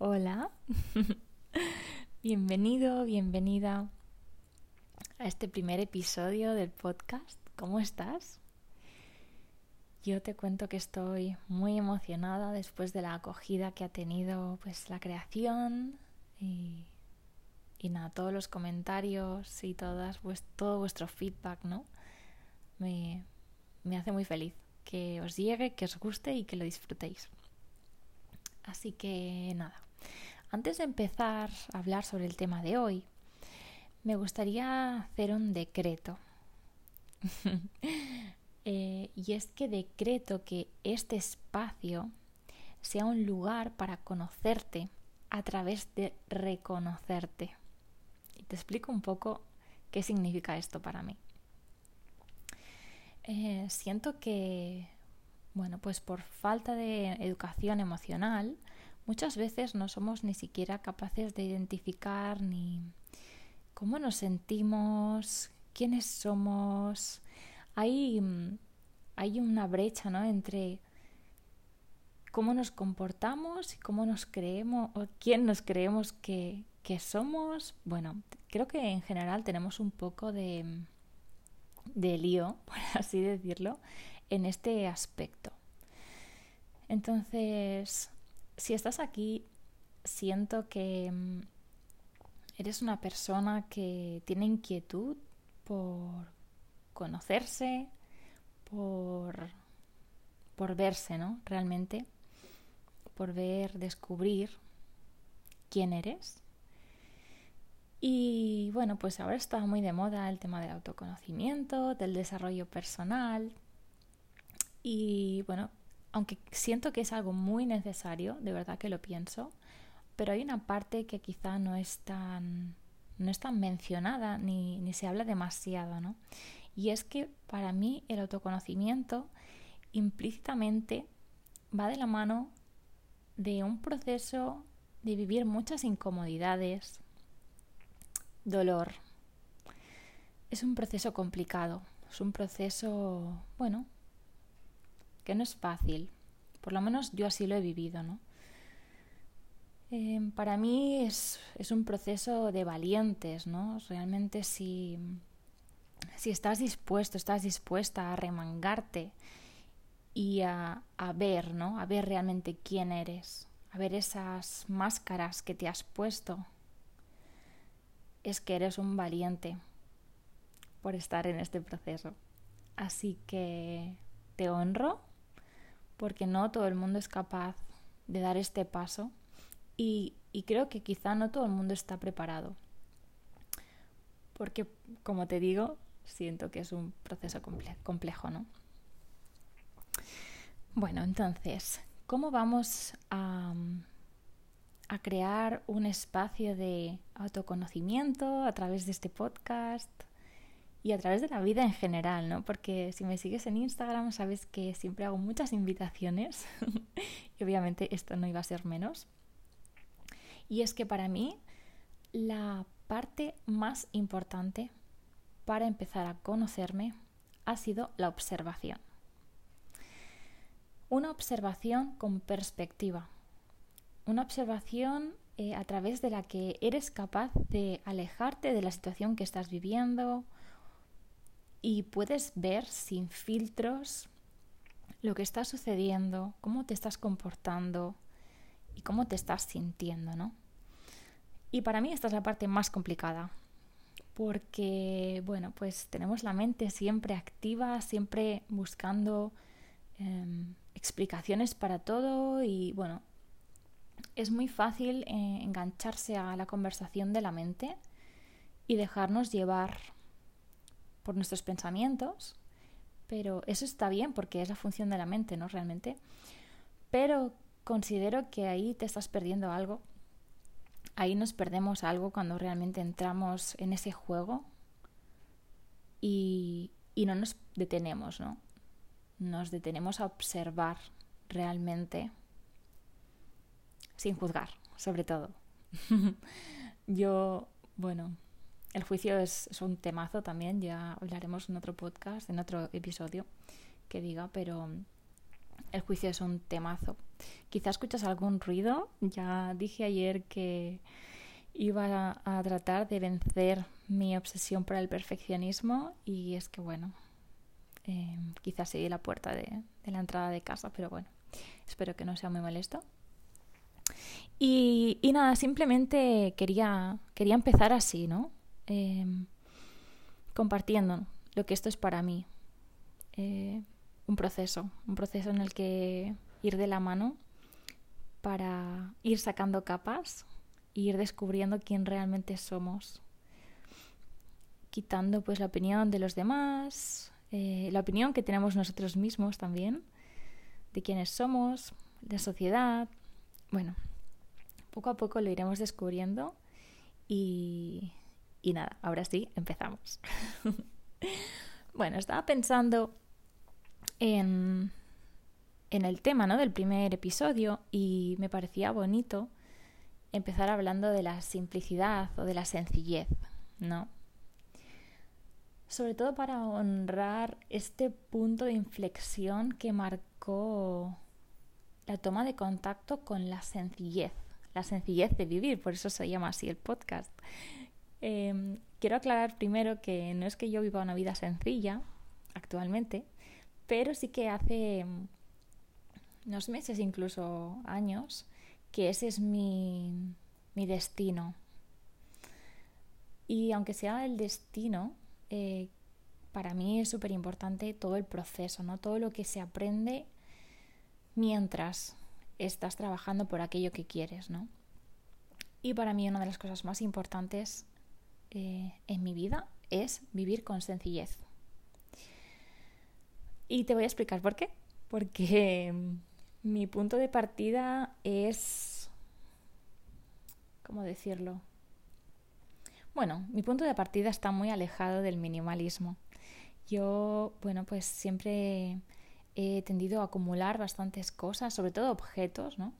Hola, bienvenido, bienvenida a este primer episodio del podcast. ¿Cómo estás? Yo te cuento que estoy muy emocionada después de la acogida que ha tenido pues la creación y, nada, todos los comentarios y todas, pues, todo vuestro feedback, ¿no? Me, me hace muy feliz que os llegue, que os guste y que lo disfrutéis. Así que nada, antes de empezar a hablar sobre el tema de hoy, me gustaría hacer un decreto. Eh, y es que decreto que este espacio sea un lugar para conocerte a través de reconocerte. Y te explico un poco qué significa esto para mí. Eh, siento que, bueno, pues por falta de educación emocional, muchas veces no somos ni siquiera capaces de identificar ni cómo nos sentimos, quiénes somos. Hay, hay una brecha ¿no? entre cómo nos comportamos y cómo nos creemos o quién nos creemos que, que somos. Bueno, creo que en general tenemos un poco de, de lío, por así decirlo, en este aspecto. Entonces, si estás aquí, siento que mm, eres una persona que tiene inquietud por conocerse, por, por verse, ¿no? Realmente, por ver, descubrir quién eres. Y bueno, pues ahora está muy de moda el tema del autoconocimiento, del desarrollo personal. Y bueno, aunque siento que es algo muy necesario, de verdad que lo pienso, pero hay una parte que quizá no es tan, no es tan mencionada ni, ni se habla demasiado, ¿no? Y es que para mí el autoconocimiento implícitamente va de la mano de un proceso de vivir muchas incomodidades, dolor. Es un proceso complicado, es un proceso, bueno, que no es fácil. Por lo menos yo así lo he vivido, ¿no? Em, para mí es, es, un proceso de valientes, ¿no? Realmente si, si estás dispuesto, estás dispuesta a remangarte y a, a ver, ¿no? A ver realmente quién eres, a ver esas máscaras que te has puesto, es que eres un valiente por estar en este proceso. Así que te honro porque no todo el mundo es capaz de dar este paso y, creo que quizá no todo el mundo está preparado. Porque, como te digo, siento que es un proceso complejo, ¿no? Bueno, entonces, ¿cómo vamos a, a crear un espacio de autoconocimiento a través de este podcast? Y a través de la vida en general, ¿no? Porque si me sigues en Instagram sabes que siempre hago muchas invitaciones y obviamente esto no iba a ser menos. Y es que para mí la parte más importante para empezar a conocerme ha sido la observación. Una observación con perspectiva. Una observación eh, a través de la que eres capaz de alejarte de la situación que estás viviendo, y puedes ver sin filtros lo que está sucediendo, cómo te estás comportando y cómo te estás sintiendo, ¿no? Y para mí esta es la parte más complicada, porque, bueno, pues tenemos la mente siempre activa, siempre buscando em, explicaciones para todo y, bueno, es muy fácil eh, engancharse a la conversación de la mente y dejarnos llevar por nuestros pensamientos, pero eso está bien porque es la función de la mente, ¿no? Realmente. Pero considero que ahí te estás perdiendo algo. Ahí nos perdemos algo cuando realmente entramos en ese juego y, no nos detenemos, ¿no? Nos detenemos a observar realmente sin juzgar, sobre todo. Yo, bueno, el juicio es, un temazo también, ya hablaremos en otro podcast, en otro episodio que diga, pero el juicio es un temazo Quizá escuchas algún ruido. Ya dije ayer que iba a, tratar de vencer mi obsesión por el perfeccionismo y es que bueno, eh, quizás seguí la puerta de, la entrada de casa, pero bueno, espero que no sea muy molesto. Y, nada, simplemente quería, quería empezar así, ¿no? Em, compartiendo lo que esto es para mí. Eh, un proceso, un proceso en el que ir de la mano para ir sacando capas e ir descubriendo quién realmente somos. Quitando pues la opinión de los demás, eh, la opinión que tenemos nosotros mismos también, de quiénes somos, de sociedad. Bueno, poco a poco lo iremos descubriendo y, y nada, ahora sí, empezamos. bueno, estaba pensando en, en el tema ¿no? del primer episodio y me parecía bonito empezar hablando de la simplicidad o de la sencillez, ¿no? Sobre todo para honrar este punto de inflexión que marcó la toma de contacto con la sencillez, la sencillez de vivir, por eso se llama así el podcast. Em, quiero aclarar primero que no es que yo viva una vida sencilla actualmente, pero sí que hace unos meses, incluso años, que ese es mi, mi destino. Y aunque sea el destino, eh, para mí es súper importante todo el proceso, ¿no? Todo lo que se aprende mientras estás trabajando por aquello que quieres, ¿no? Y para mí una de las cosas más importantes eh, en mi vida es vivir con sencillez. Y te voy a explicar por qué. Porque mi punto de partida es... ¿Cómo decirlo? Bueno, mi punto de partida está muy alejado del minimalismo. Yo, bueno, pues siempre he tendido a acumular bastantes cosas, sobre todo objetos, ¿no?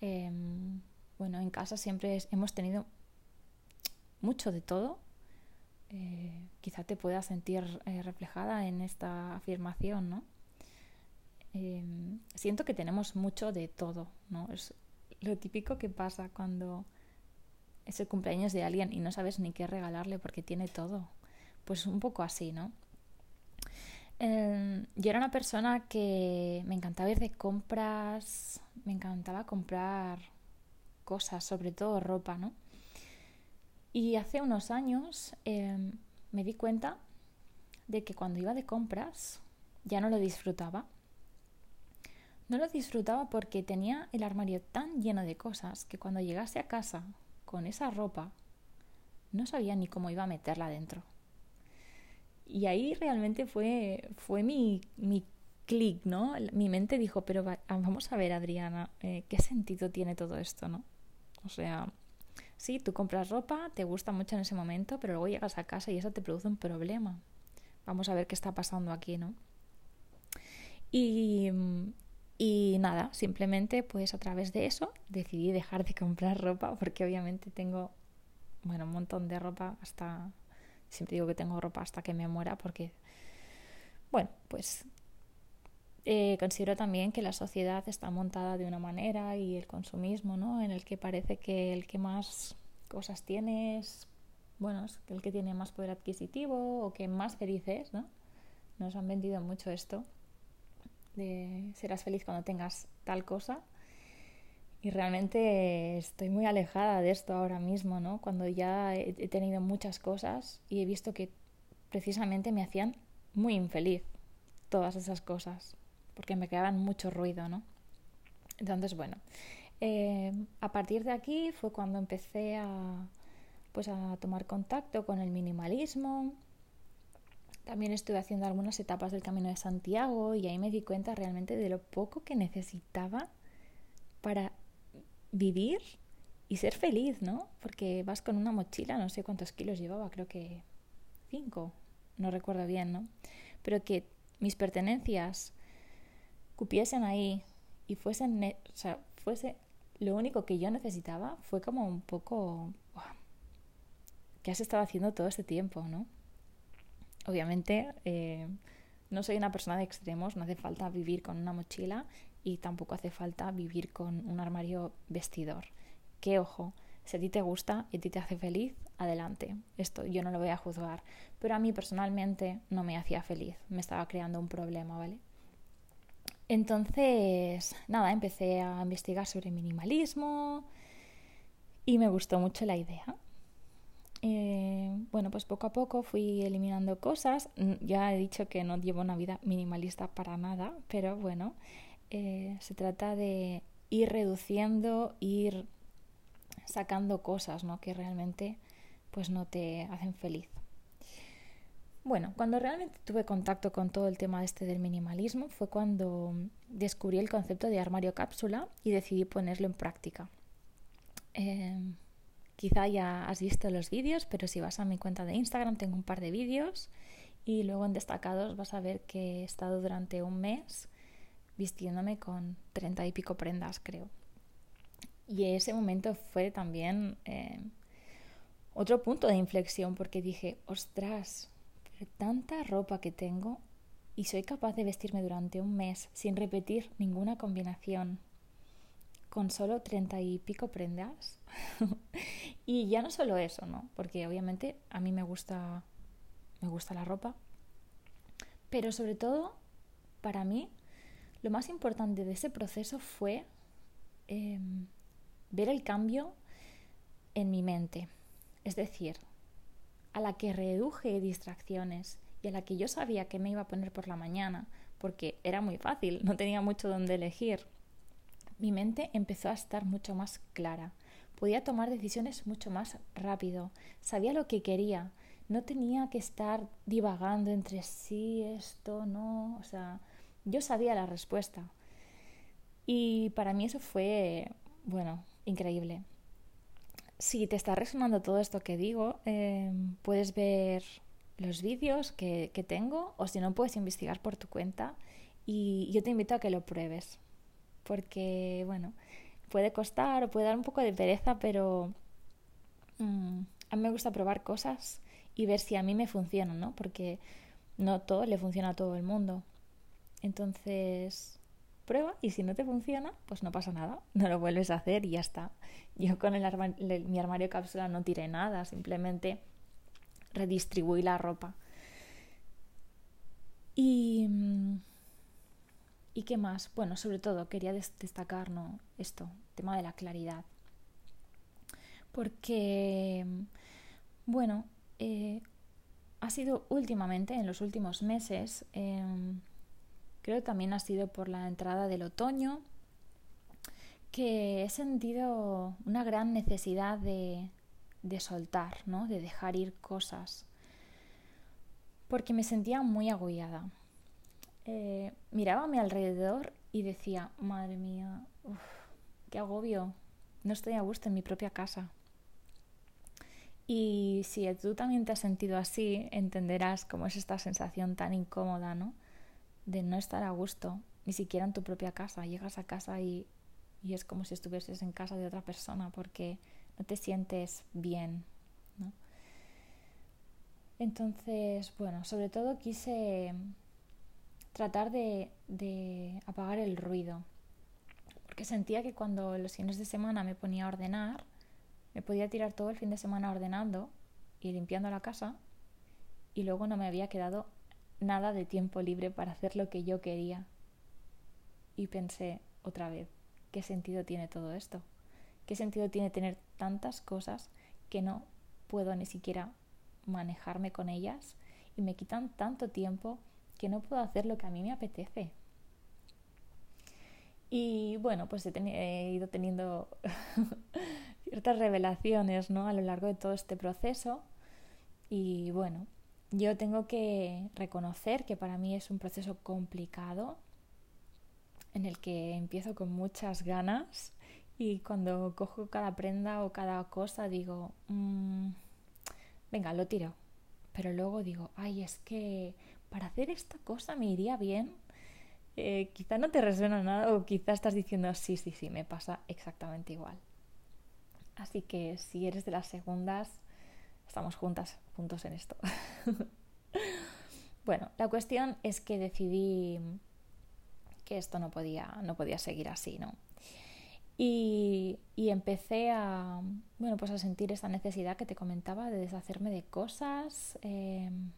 Em, bueno, en casa siempre hemos tenido mucho de todo. Eh, quizá te puedas sentir eh, reflejada en esta afirmación, ¿no? Em, siento que tenemos mucho de todo, ¿no? Es lo típico que pasa cuando es el cumpleaños de alguien y no sabes ni qué regalarle porque tiene todo. Pues un poco así, ¿no? Em, yo era una persona que me encantaba ir de compras, me encantaba comprar cosas, sobre todo ropa, ¿no? Y hace unos años em, me di cuenta de que cuando iba de compras ya no lo disfrutaba no lo disfrutaba porque tenía el armario tan lleno de cosas que cuando llegase a casa con esa ropa no sabía ni cómo iba a meterla dentro. Y ahí realmente fue, fue mi, mi clic, ¿no? Mi mente dijo, pero vamos a ver, Adriana, eh, ¿qué sentido tiene todo esto, no? O sea, sí, tú compras ropa, te gusta mucho en ese momento, pero luego llegas a casa y eso te produce un problema. Vamos a ver qué está pasando aquí, ¿no? Y, y nada, simplemente pues a través de eso decidí dejar de comprar ropa porque obviamente tengo, bueno, un montón de ropa hasta, siempre digo que tengo ropa hasta que me muera porque, bueno, pues eh, considero también que la sociedad está montada de una manera y el consumismo, ¿no? En el que parece que el que más cosas tiene es, bueno, es el que tiene más poder adquisitivo o que más feliz es, ¿no? Nos han vendido mucho esto de serás feliz cuando tengas tal cosa. Y realmente estoy muy alejada de esto ahora mismo, ¿no? Cuando ya he tenido muchas cosas y he visto que precisamente me hacían muy infeliz todas esas cosas, porque me creaban mucho ruido, ¿no? Entonces, bueno, eh, a partir de aquí fue cuando empecé a, pues a tomar contacto con el minimalismo, también estuve haciendo algunas etapas del Camino de Santiago y ahí me di cuenta realmente de lo poco que necesitaba para vivir y ser feliz, ¿no? Porque vas con una mochila, no sé cuántos kilos llevaba, creo que cinco, no recuerdo bien, ¿no? Pero que mis pertenencias cupiesen ahí y fuesen, o sea, fuese lo único que yo necesitaba, fue como un poco, ¿qué has estado haciendo todo este tiempo, no? Obviamente eh, no soy una persona de extremos, no hace falta vivir con una mochila, y tampoco hace falta vivir con un armario vestidor. Que ojo, si a ti te gusta y a ti te hace feliz, adelante. Esto yo no lo voy a juzgar. Pero a mí personalmente no me hacía feliz. Me estaba creando un problema, ¿vale? Entonces, nada, empecé a investigar sobre minimalismo y me gustó mucho la idea. Eh, bueno, pues poco a poco fui eliminando cosas. Ya he dicho que no llevo una vida minimalista para nada, pero bueno, eh, se trata de ir reduciendo, ir sacando cosas ¿no? que realmente pues no te hacen feliz. Bueno, cuando realmente tuve contacto con todo el tema este del minimalismo fue cuando descubrí el concepto de armario cápsula y decidí ponerlo en práctica. Em, quizá ya has visto los vídeos, pero si vas a mi cuenta de Instagram tengo un par de vídeos y luego en destacados vas a ver que he estado durante un mes vistiéndome con treinta y pico prendas, creo. Y ese momento fue también eh, otro punto de inflexión porque dije, ostras, tanta ropa que tengo y soy capaz de vestirme durante un mes sin repetir ninguna combinación con solo treinta y pico prendas. y ya no solo eso, ¿no? Porque obviamente a mí me gusta me gusta la ropa, pero sobre todo para mí lo más importante de ese proceso fue em, ver el cambio en mi mente. Es decir, a la que reduje distracciones y a la que yo sabía que me iba a poner por la mañana, porque era muy fácil, no tenía mucho donde elegir, mi mente empezó a estar mucho más clara. Podía tomar decisiones mucho más rápido. Sabía lo que quería. No tenía que estar divagando entre sí, esto, no. O sea, yo sabía la respuesta. Y para mí eso fue, bueno, increíble. Si te está resonando todo esto que digo, em, puedes ver los vídeos que, que tengo o si no puedes investigar por tu cuenta y yo te invito a que lo pruebes porque bueno, puede costar o puede dar un poco de pereza, pero mm, a mí me gusta probar cosas y ver si a mí me funcionan, ¿no? Porque no todo le funciona a todo el mundo. Entonces, prueba y si no te funciona, pues no pasa nada, no lo vuelves a hacer y ya está. Yo con el mi armario cápsula no tiré nada, simplemente redistribuí la ropa. Y, mm, ¿y qué más? Bueno, sobre todo quería destacar ¿no? esto, tema de la claridad. Porque, mm, bueno, eh, ha sido últimamente, en los últimos meses, em, Creo que también ha sido por la entrada del otoño que he sentido una gran necesidad de, de soltar, ¿no? de dejar ir cosas, porque me sentía muy agobiada. Eh, miraba a mi alrededor y decía, madre mía, qué agobio, no estoy a gusto en mi propia casa. Y si tú también te has sentido así, entenderás cómo es esta sensación tan incómoda, ¿no? De no estar a gusto, ni siquiera en tu propia casa. Llegas a casa y, y es como si estuvieses en casa de otra persona porque no te sientes bien. ¿no? Entonces, bueno, sobre todo quise tratar de, de apagar el ruido, porque sentía que cuando los fines de semana me ponía a ordenar, me podía tirar todo el fin de semana ordenando y limpiando la casa y luego no me había quedado nada de tiempo libre para hacer lo que yo quería. Y pensé otra vez, ¿qué sentido tiene todo esto? ¿Qué sentido tiene tener tantas cosas que no puedo ni siquiera manejarme con ellas y me quitan tanto tiempo que no puedo hacer lo que a mí me apetece? Y bueno, pues he, he ido teniendo ciertas revelaciones ¿no? a lo largo de todo este proceso y bueno, yo tengo que reconocer que para mí es un proceso complicado en el que empiezo con muchas ganas y cuando cojo cada prenda o cada cosa digo, mm, venga, lo tiro. Pero luego digo, ay, es que para hacer esta cosa me iría bien. Eh, quizá no te resuena nada o quizá estás diciendo, sí, sí, sí, me pasa exactamente igual. Así que si eres de las segundas, estamos juntas, juntos en esto. bueno, la cuestión es que decidí que esto no podía, no podía seguir así, ¿no? Y, empecé a, bueno, pues a sentir esa necesidad que te comentaba de deshacerme de cosas em,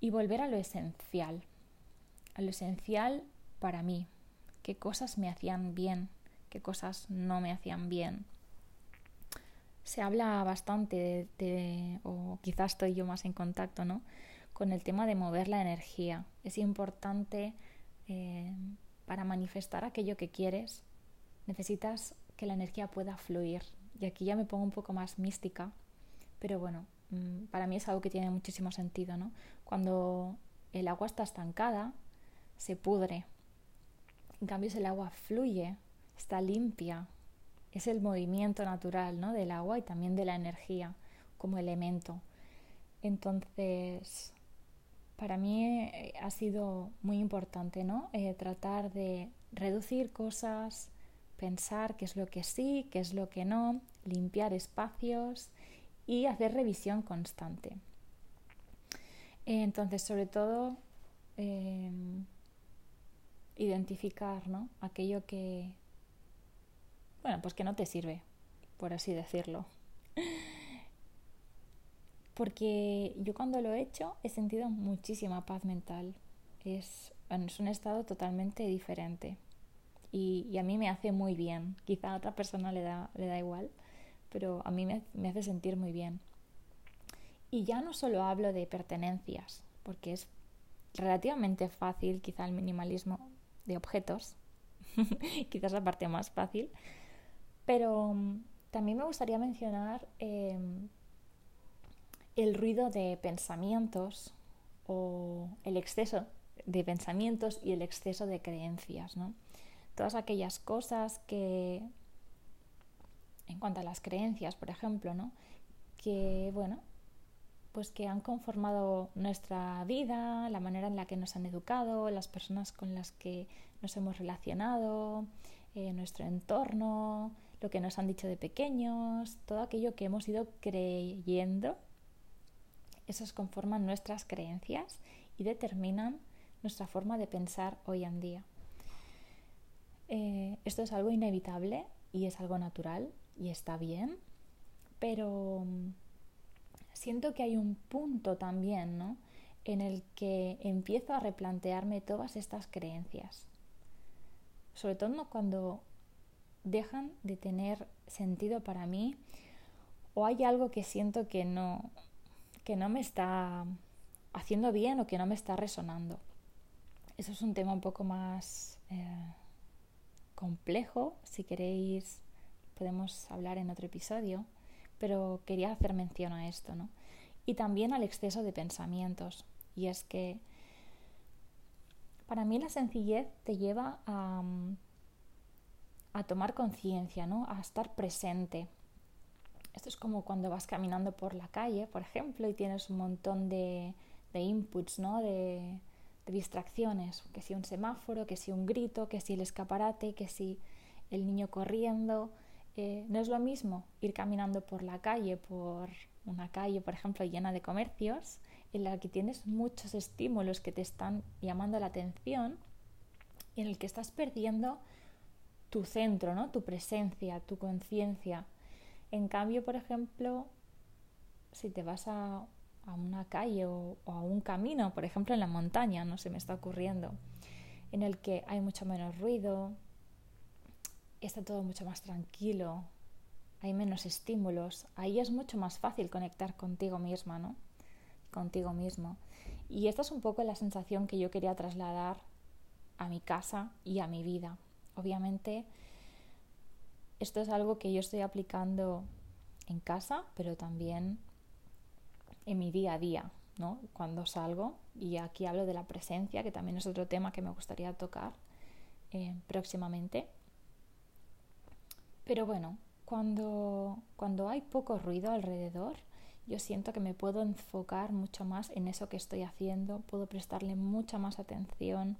y volver a lo esencial, a lo esencial para mí, qué cosas me hacían bien, qué cosas no me hacían bien. Se habla bastante de, o quizás estoy yo más en contacto, ¿no? Con el tema de mover la energía. Es importante em, para manifestar aquello que quieres, necesitas que la energía pueda fluir. Y aquí ya me pongo un poco más mística, pero bueno, mm, para mí es algo que tiene muchísimo sentido, ¿no? Cuando el agua está estancada, se pudre. En cambio, si el agua fluye, está limpia, es el movimiento natural ¿no? del agua y también de la energía como elemento. Entonces, para mí eh, ha sido muy importante ¿no? Eh, tratar de reducir cosas, pensar qué es lo que sí, qué es lo que no, limpiar espacios y hacer revisión constante. Entonces, sobre todo, identificar ¿no? aquello que, bueno, pues que no te sirve, por así decirlo. Porque yo cuando lo he hecho he sentido muchísima paz mental. Es, es un estado totalmente diferente y, a mí me hace muy bien. Quizá a otra persona le da, le da igual, pero a mí me, me hace sentir muy bien. Y ya no solo hablo de pertenencias, porque es relativamente fácil, quizá el minimalismo de objetos, quizás la parte más fácil, pero mm, también me gustaría mencionar em, el ruido de pensamientos o el exceso de pensamientos y el exceso de creencias, ¿no? todas aquellas cosas que, en cuanto a las creencias, por ejemplo, ¿no? que, bueno, pues que han conformado nuestra vida, la manera en la que nos han educado, las personas con las que nos hemos relacionado, eh, nuestro entorno, lo que nos han dicho de pequeños, todo aquello que hemos ido creyendo, esos conforman nuestras creencias y determinan nuestra forma de pensar hoy en día. Eh, esto es algo inevitable y es algo natural y está bien, pero mm, siento que hay un punto también, ¿no? En el que empiezo a replantearme todas estas creencias. Sobre todo cuando dejan de tener sentido para mí o hay algo que siento que no, que no me está haciendo bien o que no me está resonando. Eso es un tema un poco más eh, complejo, si queréis podemos hablar en otro episodio, pero quería hacer mención a esto, ¿no? Y también al exceso de pensamientos. Y es que para mí la sencillez te lleva a, a tomar conciencia, ¿no? A estar presente. Esto es como cuando vas caminando por la calle, por ejemplo, y tienes un montón de, de inputs, ¿no? De, distracciones, que si un semáforo, que si un grito, que si el escaparate, que si el niño corriendo. Eh, no es lo mismo ir caminando por la calle, por una calle, por ejemplo, llena de comercios, en la que tienes muchos estímulos que te están llamando la atención y en el que estás perdiendo tu centro, ¿no? tu presencia, tu conciencia. En cambio, por ejemplo, si te vas a a una calle o, a un camino, por ejemplo en la montaña, no se me está ocurriendo, en el que hay mucho menos ruido, está todo mucho más tranquilo, hay menos estímulos, ahí es mucho más fácil conectar contigo misma, ¿no? Contigo mismo. Y esta es un poco la sensación que yo quería trasladar a mi casa y a mi vida. Obviamente, esto es algo que yo estoy aplicando en casa, pero también en mi día a día, ¿no? Cuando salgo, y aquí hablo de la presencia, que también es otro tema que me gustaría tocar eh, próximamente. Pero bueno, cuando, cuando hay poco ruido alrededor, yo siento que me puedo enfocar mucho más en eso que estoy haciendo, puedo prestarle mucha más atención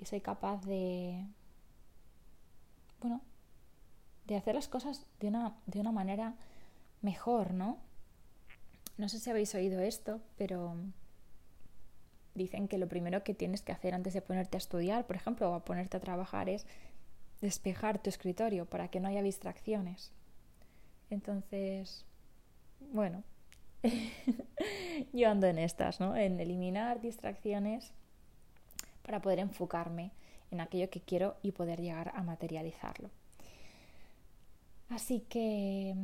y soy capaz de, bueno, de hacer las cosas de una, de una manera mejor, ¿no? No sé si habéis oído esto, pero dicen que lo primero que tienes que hacer antes de ponerte a estudiar, por ejemplo, o a ponerte a trabajar es despejar tu escritorio para que no haya distracciones. Entonces, bueno, yo ando en estas, ¿no? En eliminar distracciones para poder enfocarme en aquello que quiero y poder llegar a materializarlo. Así que,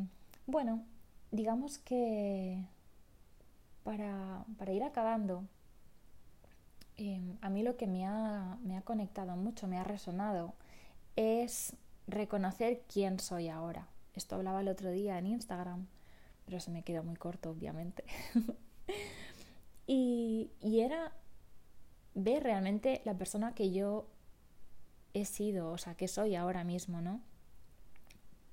bueno, digamos que para, ir acabando, em, a mí lo que me ha, me ha conectado mucho, me ha resonado, es reconocer quién soy ahora. Esto hablaba el otro día en Instagram, pero se me quedó muy corto, obviamente. y, y era ver realmente la persona que yo he sido, o sea, que soy ahora mismo, ¿no?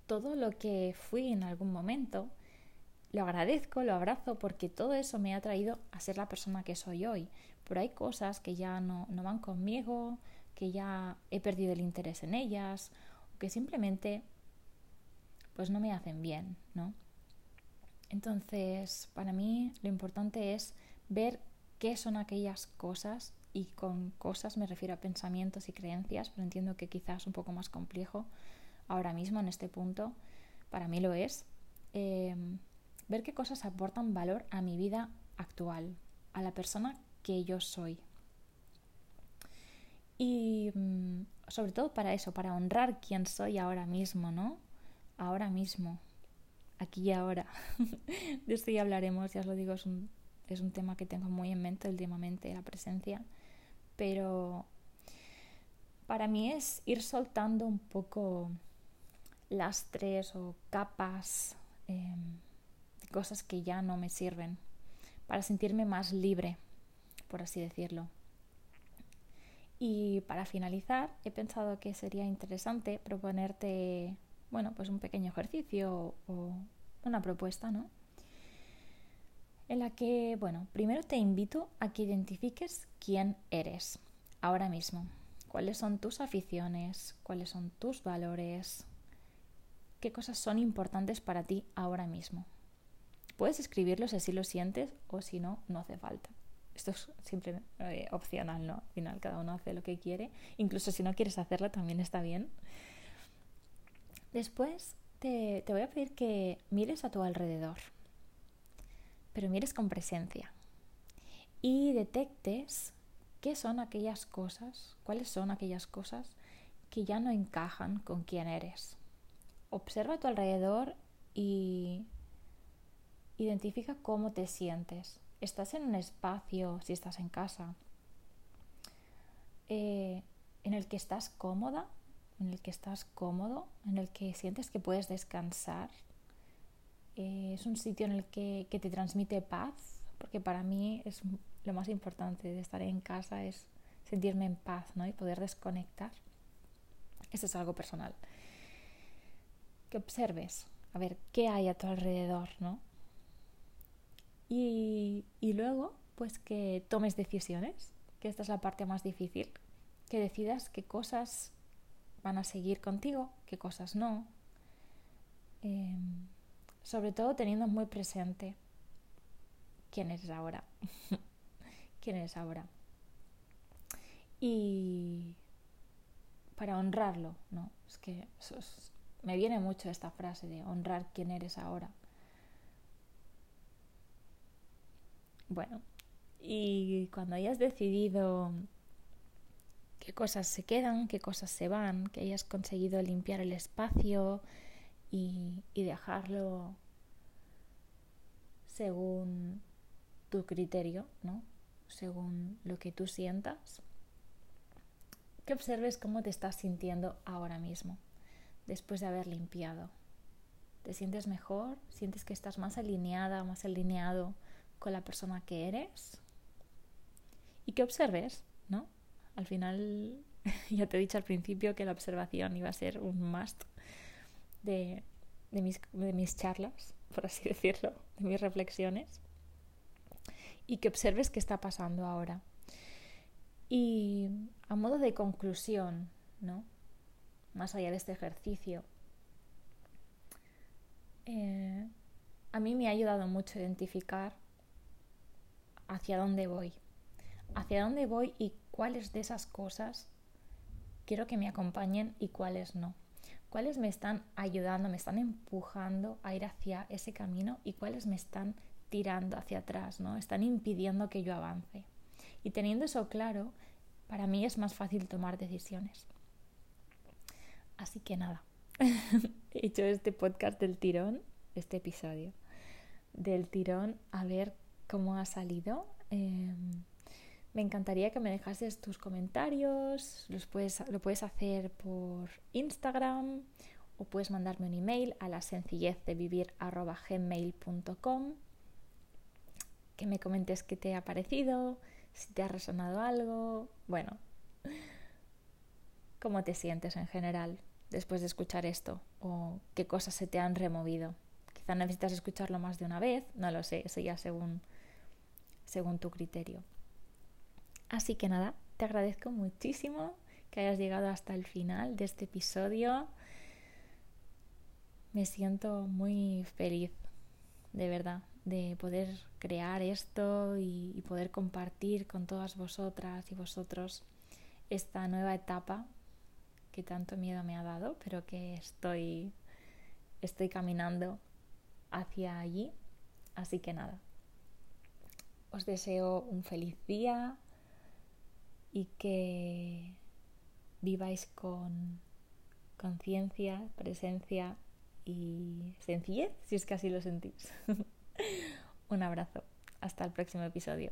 Todo lo que fui en algún momento, lo agradezco, lo abrazo, porque todo eso me ha traído a ser la persona que soy hoy. Pero hay cosas que ya no, no van conmigo, que ya he perdido el interés en ellas, o que simplemente pues no me hacen bien, ¿no? Entonces, para mí lo importante es ver qué son aquellas cosas y con cosas me refiero a pensamientos y creencias, pero entiendo que quizás un poco más complejo ahora mismo en este punto, para mí lo es, em, ver qué cosas aportan valor a mi vida actual, a la persona que yo soy. Y mm, sobre todo para eso, para honrar quién soy ahora mismo, ¿no? Ahora mismo, aquí y ahora. de esto ya hablaremos, ya os lo digo, es un, es un tema que tengo muy en mente últimamente, la presencia pero para mí es ir soltando un poco lastres o capas em, de cosas que ya no me sirven para sentirme más libre, por así decirlo. Y para finalizar, he pensado que sería interesante proponerte, bueno, pues un pequeño ejercicio o una propuesta, ¿no? En la que, bueno, primero te invito a que identifiques quién eres ahora mismo, cuáles son tus aficiones, cuáles son tus valores, qué cosas son importantes para ti ahora mismo. Puedes escribirlo si así lo sientes o si no, no hace falta. Esto es siempre eh, opcional, ¿no? Al final cada uno hace lo que quiere. Incluso si no quieres hacerlo también está bien. Después te voy a pedir que mires a tu alrededor pero mires con presencia y detectes qué son aquellas cosas, cuáles son aquellas cosas que ya no encajan con quién eres. Observa a tu alrededor y identifica cómo te sientes. ¿Estás en un espacio, si estás en casa, eh, en el que estás cómoda, en el que estás cómodo, en el que sientes que puedes descansar, eh, es un sitio en el que, te transmite paz, porque para mí es lo más importante de estar en casa es sentirme en paz ¿no? y poder desconectar. Eso es algo personal. Que observes, a ver, qué hay a tu alrededor, ¿no? Y, y luego, pues que tomes decisiones, que esta es la parte más difícil, que decidas qué cosas van a seguir contigo, qué cosas no. Eh, sobre todo teniendo muy presente quién eres ahora. quién eres ahora. Y para honrarlo, ¿no? Es que me viene mucho esta frase de honrar quién eres ahora. Bueno, y cuando hayas decidido qué cosas se quedan, qué cosas se van, que hayas conseguido limpiar el espacio, y, dejarlo según tu criterio, ¿no? según lo que tú sientas, que observes cómo te estás sintiendo ahora mismo, después de haber limpiado. ¿Te sientes mejor? ¿Sientes que estás más alineada, más alineado con la persona que eres? Y que observes, ¿no? Al final, ya te he dicho al principio que la observación iba a ser un must de, mis, de mis charlas, por así decirlo, de mis reflexiones, y que observes qué está pasando ahora. Y a modo de conclusión, ¿no? Más allá de este ejercicio, eh, a mí me ha ayudado mucho identificar hacia dónde voy, hacia dónde voy y cuáles de esas cosas quiero que me acompañen y cuáles no. Cuáles me están ayudando, me están empujando a ir hacia ese camino y cuáles me están tirando hacia atrás, ¿no? Están impidiendo que yo avance. Y teniendo eso claro, para mí es más fácil tomar decisiones. Así que nada, he hecho este podcast del tirón, este episodio del tirón, a ver cómo ha salido. Em, me encantaría que me dejases tus comentarios, los puedes, lo puedes hacer por Instagram o puedes mandarme un email a la sencillez de vivir gmail.com que me comentes qué te ha parecido, si te ha resonado algo, bueno, cómo te sientes en general después de escuchar esto o qué cosas se te han removido. Quizá necesitas escucharlo más de una vez, no lo sé, eso ya según, según tu criterio. Así que nada, te agradezco muchísimo que hayas llegado hasta el final de este episodio. Me siento muy feliz, de verdad, de poder crear esto y, poder compartir con todas vosotras y vosotros esta nueva etapa que tanto miedo me ha dado, pero que estoy, estoy caminando hacia allí. Así que nada, os deseo un feliz día y que viváis con conciencia, presencia y sencillez, si es que así lo sentís. Un abrazo. Hasta el próximo episodio.